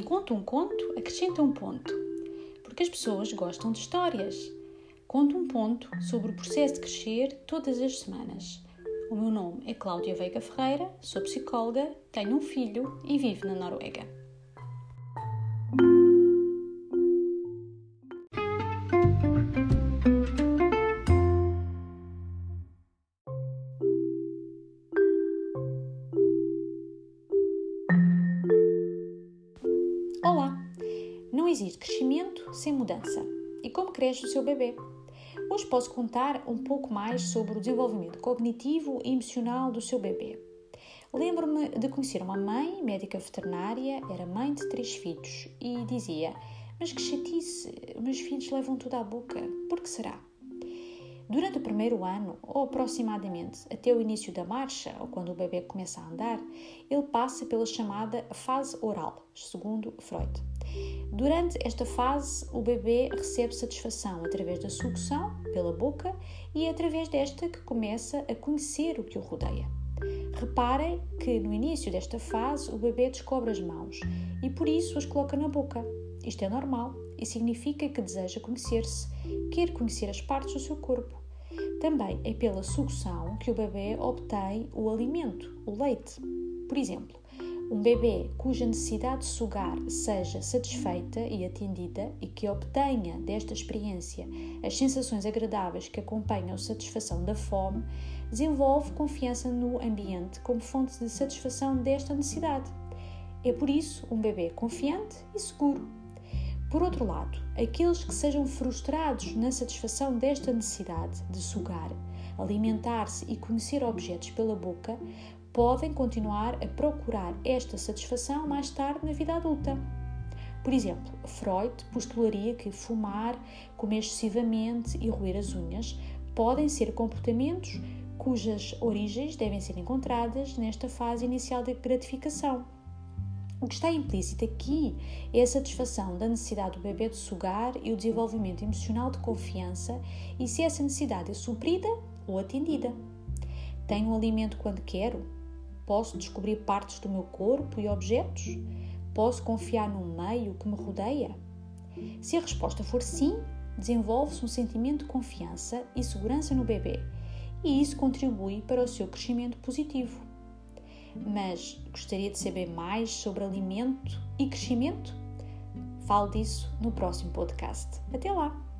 conto um conto, acrescenta um ponto. Porque as pessoas gostam de histórias. Conto um ponto sobre o processo de crescer todas as semanas. O meu nome é Cláudia Veiga Ferreira, sou psicóloga, tenho um filho e vivo na Noruega. Não existe crescimento sem mudança. E como cresce o seu bebê? Hoje posso contar um pouco mais sobre o desenvolvimento cognitivo e emocional do seu bebê. Lembro-me de conhecer uma mãe, médica veterinária, era mãe de três filhos e dizia: Mas que chatice, meus filhos levam tudo à boca, por que será? Durante o primeiro ano, ou aproximadamente até o início da marcha, ou quando o bebê começa a andar, ele passa pela chamada fase oral, segundo Freud. Durante esta fase, o bebê recebe satisfação através da sucção, pela boca, e é através desta que começa a conhecer o que o rodeia. Reparem que no início desta fase o bebê descobre as mãos e por isso as coloca na boca. Isto é normal e significa que deseja conhecer-se, quer conhecer as partes do seu corpo. Também é pela sucção que o bebê obtém o alimento, o leite. Por exemplo, um bebê cuja necessidade de sugar seja satisfeita e atendida e que obtenha desta experiência as sensações agradáveis que acompanham a satisfação da fome, desenvolve confiança no ambiente como fonte de satisfação desta necessidade. É por isso um bebê confiante e seguro. Por outro lado, aqueles que sejam frustrados na satisfação desta necessidade de sugar, alimentar-se e conhecer objetos pela boca, podem continuar a procurar esta satisfação mais tarde na vida adulta. Por exemplo, Freud postularia que fumar, comer excessivamente e roer as unhas podem ser comportamentos cujas origens devem ser encontradas nesta fase inicial de gratificação. O que está implícito aqui é a satisfação da necessidade do bebê de sugar e o desenvolvimento emocional de confiança e se essa necessidade é suprida ou atendida. Tenho um alimento quando quero? Posso descobrir partes do meu corpo e objetos? Posso confiar no meio que me rodeia? Se a resposta for sim, desenvolve-se um sentimento de confiança e segurança no bebê, e isso contribui para o seu crescimento positivo mas gostaria de saber mais sobre alimento e crescimento? Falo disso no próximo podcast. Até lá!